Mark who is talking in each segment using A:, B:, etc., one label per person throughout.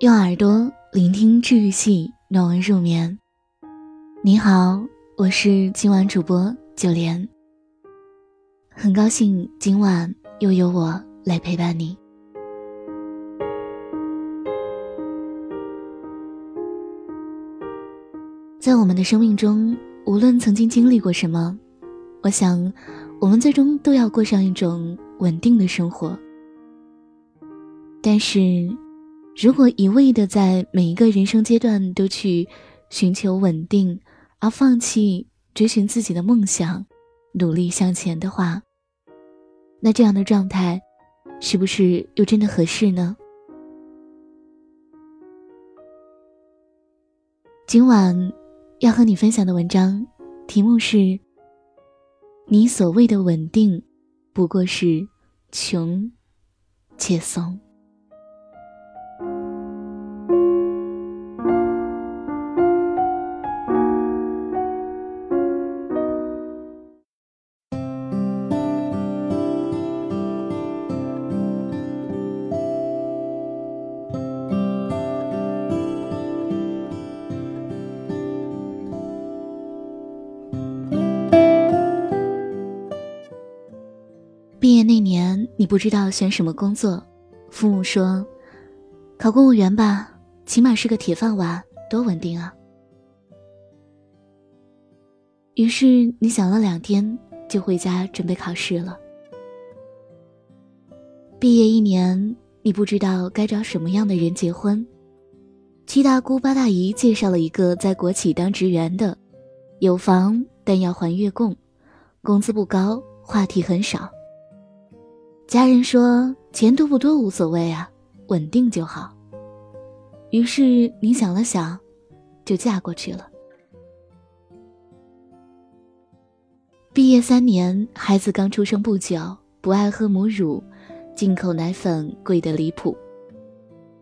A: 用耳朵聆听治愈系，暖文入眠。你好，我是今晚主播九莲。很高兴今晚又有我来陪伴你。在我们的生命中，无论曾经经历过什么，我想，我们最终都要过上一种稳定的生活。但是。如果一味的在每一个人生阶段都去寻求稳定，而放弃追寻自己的梦想，努力向前的话，那这样的状态，是不是又真的合适呢？今晚要和你分享的文章，题目是：你所谓的稳定，不过是穷且怂。不知道选什么工作，父母说：“考公务员吧，起码是个铁饭碗，多稳定啊。”于是你想了两天，就回家准备考试了。毕业一年，你不知道该找什么样的人结婚，七大姑八大姨介绍了一个在国企当职员的，有房但要还月供，工资不高，话题很少。家人说：“钱多不多无所谓啊，稳定就好。”于是你想了想，就嫁过去了。毕业三年，孩子刚出生不久，不爱喝母乳，进口奶粉贵得离谱。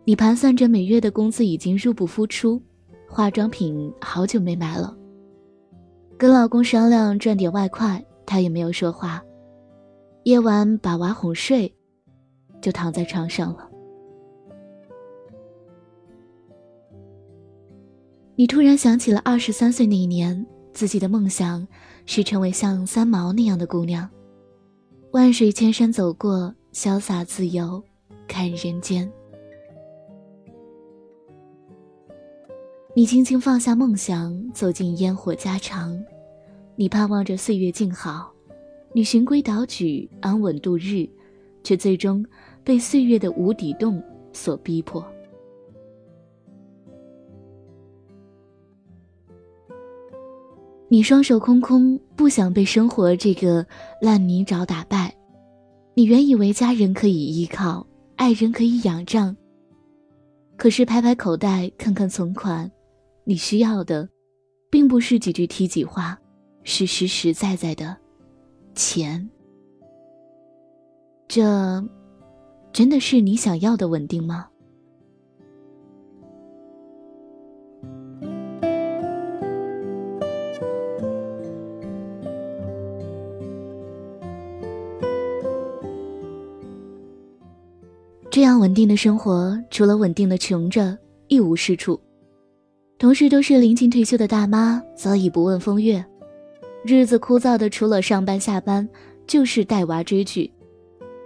A: 你盘算着每月的工资已经入不敷出，化妆品好久没买了。跟老公商量赚点外快，他也没有说话。夜晚把娃哄睡，就躺在床上了。你突然想起了二十三岁那一年，自己的梦想是成为像三毛那样的姑娘，万水千山走过，潇洒自由，看人间。你轻轻放下梦想，走进烟火家常，你盼望着岁月静好。你循规蹈矩，安稳度日，却最终被岁月的无底洞所逼迫。你双手空空，不想被生活这个烂泥沼打败。你原以为家人可以依靠，爱人可以仰仗。可是拍拍口袋，看看存款，你需要的，并不是几句体己话，是实实在在的。钱，这真的是你想要的稳定吗？这样稳定的生活，除了稳定的穷着，一无是处。同事都是临近退休的大妈，早已不问风月。日子枯燥的，除了上班下班，就是带娃追剧。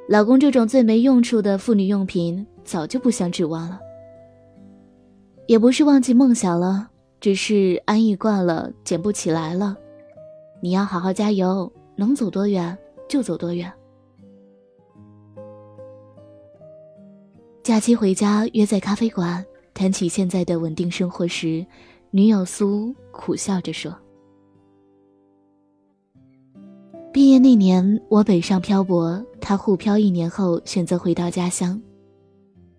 A: 老公这种最没用处的妇女用品，早就不想指望了。也不是忘记梦想了，只是安逸惯了，捡不起来了。你要好好加油，能走多远就走多远。假期回家约在咖啡馆谈起现在的稳定生活时，女友苏苦笑着说。毕业那年，我北上漂泊，他沪漂一年后选择回到家乡。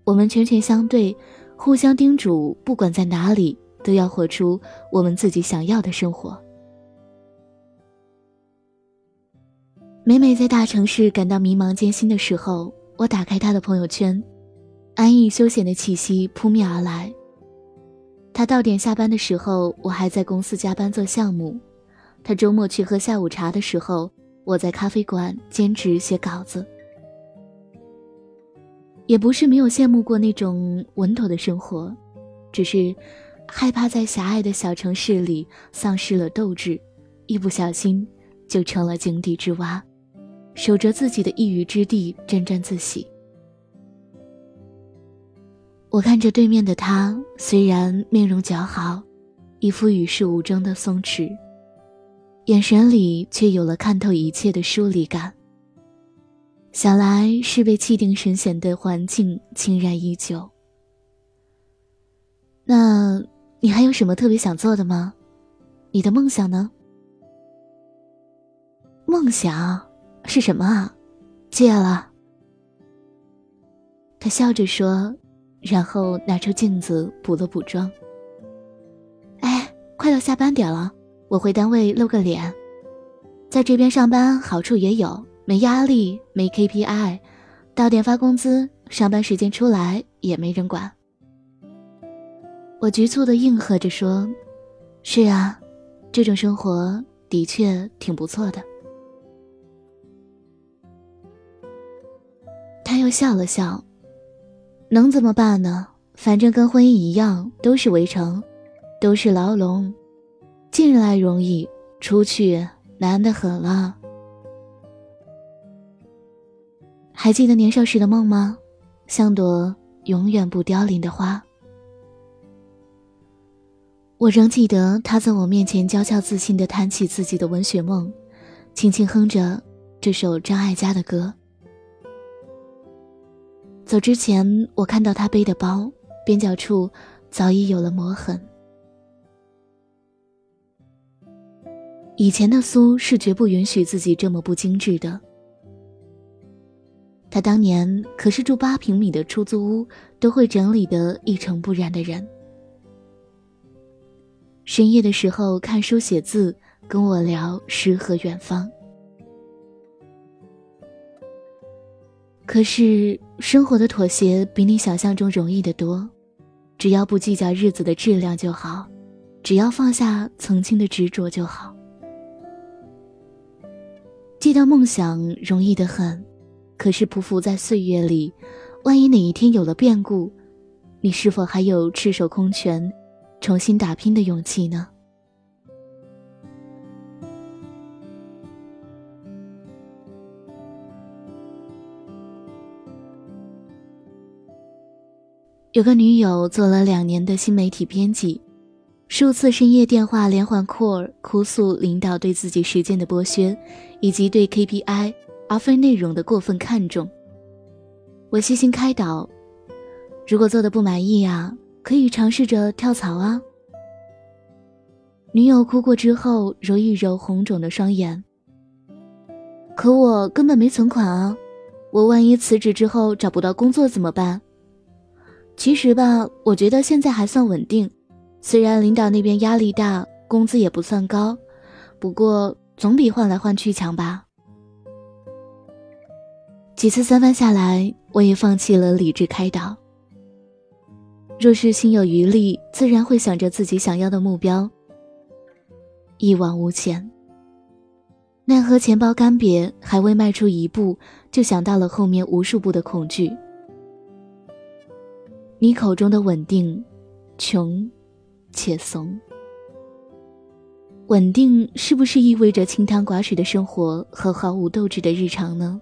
A: 我们拳拳相对，互相叮嘱，不管在哪里，都要活出我们自己想要的生活。每每在大城市感到迷茫艰辛的时候，我打开他的朋友圈，安逸休闲的气息扑面而来。他到点下班的时候，我还在公司加班做项目；他周末去喝下午茶的时候。我在咖啡馆兼职写稿子。也不是没有羡慕过那种稳妥的生活，只是害怕在狭隘的小城市里丧失了斗志，一不小心就成了井底之蛙，守着自己的一隅之地沾沾自喜。我看着对面的他，虽然面容姣好，一副与世无争的松弛，眼神里却有了看透一切的疏离感。想来是被气定神闲的环境侵染已久。那你还有什么特别想做的吗？你的梦想呢？梦想是什么啊？戒了。他笑着说。然后拿出镜子补了补妆。哎，快到下班点了，我回单位露个脸。在这边上班好处也有，没压力，没 KPI，到点发工资，上班时间出来也没人管。我局促的应和着说：“是啊，这种生活的确挺不错的。”他又笑了笑。能怎么办呢？反正跟婚姻一样，都是围城，都是牢笼。进来容易，出去难得很了。还记得年少时的梦吗？像朵永远不凋零的花。我仍记得他在我面前娇俏自信地谈起自己的文学梦，轻轻哼着这首张艾嘉的歌。走之前，我看到他背的包边角处早已有了磨痕。以前的苏是绝不允许自己这么不精致的。他当年可是住八平米的出租屋都会整理得一尘不染的人。深夜的时候看书写字，跟我聊诗和远方。可是生活的妥协比你想象中容易得多，只要不计较日子的质量就好，只要放下曾经的执着就好。记到梦想容易得很，可是匍匐在岁月里，万一哪一天有了变故，你是否还有赤手空拳，重新打拼的勇气呢？有个女友做了两年的新媒体编辑，数次深夜电话连环 call，哭诉领导对自己时间的剥削，以及对 KPI 而非内容的过分看重。我细心开导，如果做的不满意呀，可以尝试着跳槽啊。女友哭过之后，揉一揉红肿的双眼。可我根本没存款啊，我万一辞职之后找不到工作怎么办？其实吧，我觉得现在还算稳定，虽然领导那边压力大，工资也不算高，不过总比换来换去强吧。几次三番下来，我也放弃了理智开导。若是心有余力，自然会想着自己想要的目标。一往无前，奈何钱包干瘪，还未迈出一步，就想到了后面无数步的恐惧。你口中的稳定，穷且怂。稳定是不是意味着清汤寡水的生活和毫无斗志的日常呢？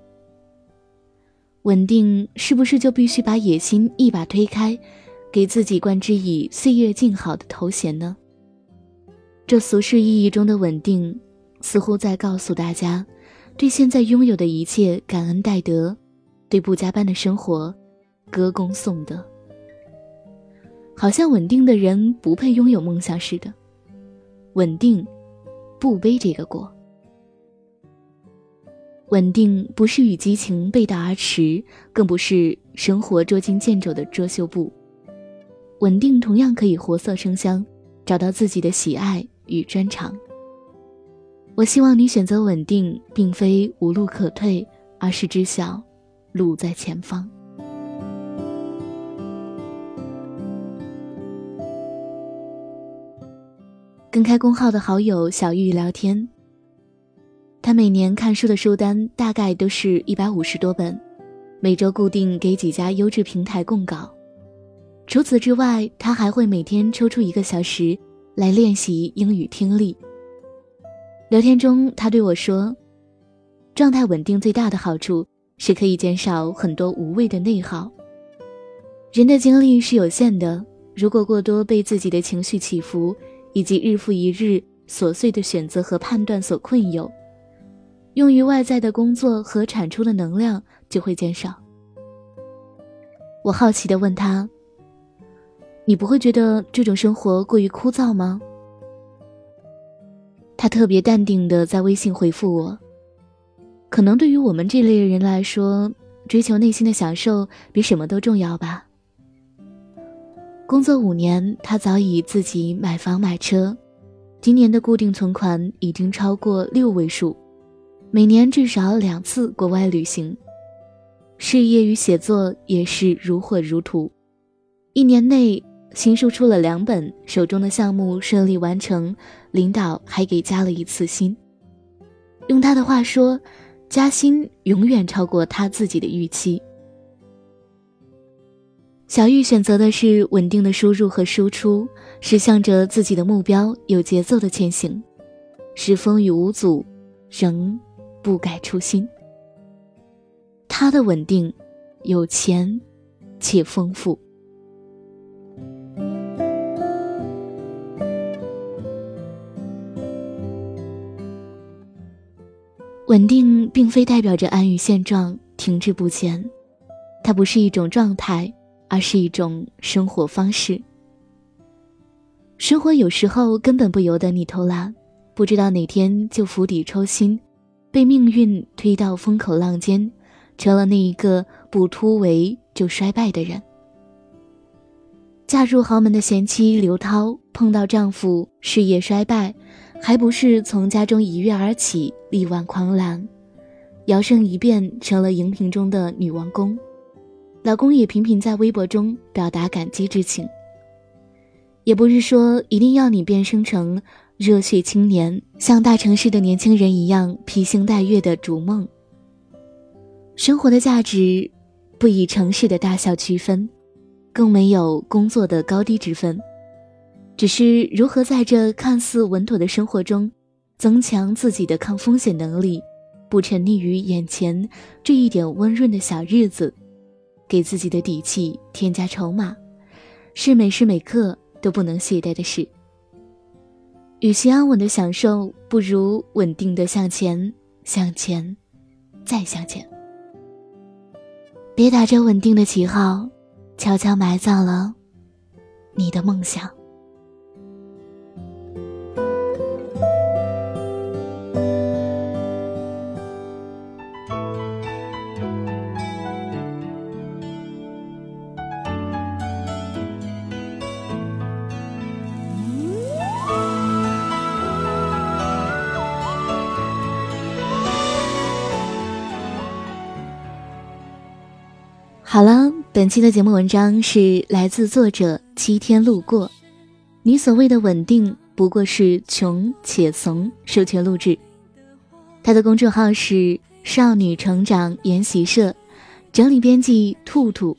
A: 稳定是不是就必须把野心一把推开，给自己冠之以岁月静好的头衔呢？这俗世意义中的稳定，似乎在告诉大家，对现在拥有的一切感恩戴德，对不加班的生活歌功颂德。好像稳定的人不配拥有梦想似的，稳定，不背这个锅。稳定不是与激情背道而驰，更不是生活捉襟见肘的遮羞布。稳定同样可以活色生香，找到自己的喜爱与专长。我希望你选择稳定，并非无路可退，而是知晓路在前方。跟开公号的好友小玉聊天，他每年看书的书单大概都是一百五十多本，每周固定给几家优质平台供稿。除此之外，他还会每天抽出一个小时来练习英语听力。聊天中，他对我说：“状态稳定最大的好处是可以减少很多无谓的内耗。人的精力是有限的，如果过多被自己的情绪起伏以及日复一日琐碎的选择和判断所困囿，用于外在的工作和产出的能量就会减少。”我好奇地问他。你不会觉得这种生活过于枯燥吗？他特别淡定的在微信回复我。可能对于我们这类人来说，追求内心的享受比什么都重要吧。工作五年，他早已自己买房买车，今年的固定存款已经超过六位数，每年至少两次国外旅行，事业与写作也是如火如荼，一年内。新书出了两本，手中的项目顺利完成，领导还给加了一次薪。用他的话说，加薪永远超过他自己的预期。小玉选择的是稳定的输入和输出，是向着自己的目标有节奏的前行，是风雨无阻，仍不改初心。他的稳定，有钱，且丰富。稳定并非代表着安于现状、停滞不前，它不是一种状态，而是一种生活方式。生活有时候根本不由得你偷懒，不知道哪天就釜底抽薪，被命运推到风口浪尖，成了那一个不突围就衰败的人。嫁入豪门的贤妻刘涛碰到丈夫事业衰败。还不是从家中一跃而起，力挽狂澜，摇身一变成了荧屏中的女王宫。老公也频频在微博中表达感激之情。也不是说一定要你变身成热血青年，像大城市的年轻人一样披星戴月的逐梦。生活的价值，不以城市的大小区分，更没有工作的高低之分。只是如何在这看似稳妥的生活中，增强自己的抗风险能力，不沉溺于眼前这一点温润的小日子，给自己的底气添加筹码，是每时每刻都不能懈怠的事。与其安稳的享受，不如稳定的向前，向前，再向前。别打着稳定的旗号，悄悄埋葬了你的梦想。本期的节目文章是来自作者七天路过。你所谓的稳定，不过是穷且怂。授权录制，他的公众号是少女成长研习社，整理编辑兔兔。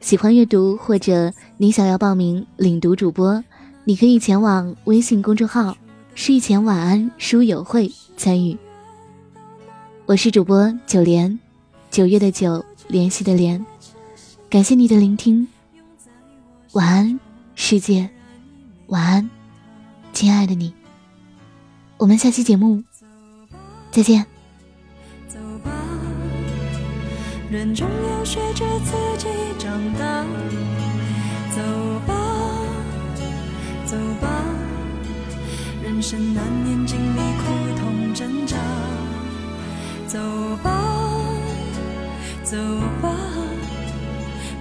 A: 喜欢阅读或者你想要报名领读主播，你可以前往微信公众号“睡前晚安书友会”参与。我是主播九莲，九月的九。联系的联，感谢你的聆听，晚安，世界，晚安，亲爱的你，我们下期节目再见。走吧，人总要学着自己长大。走吧，走吧，人生难免经历苦痛挣扎。走吧。走，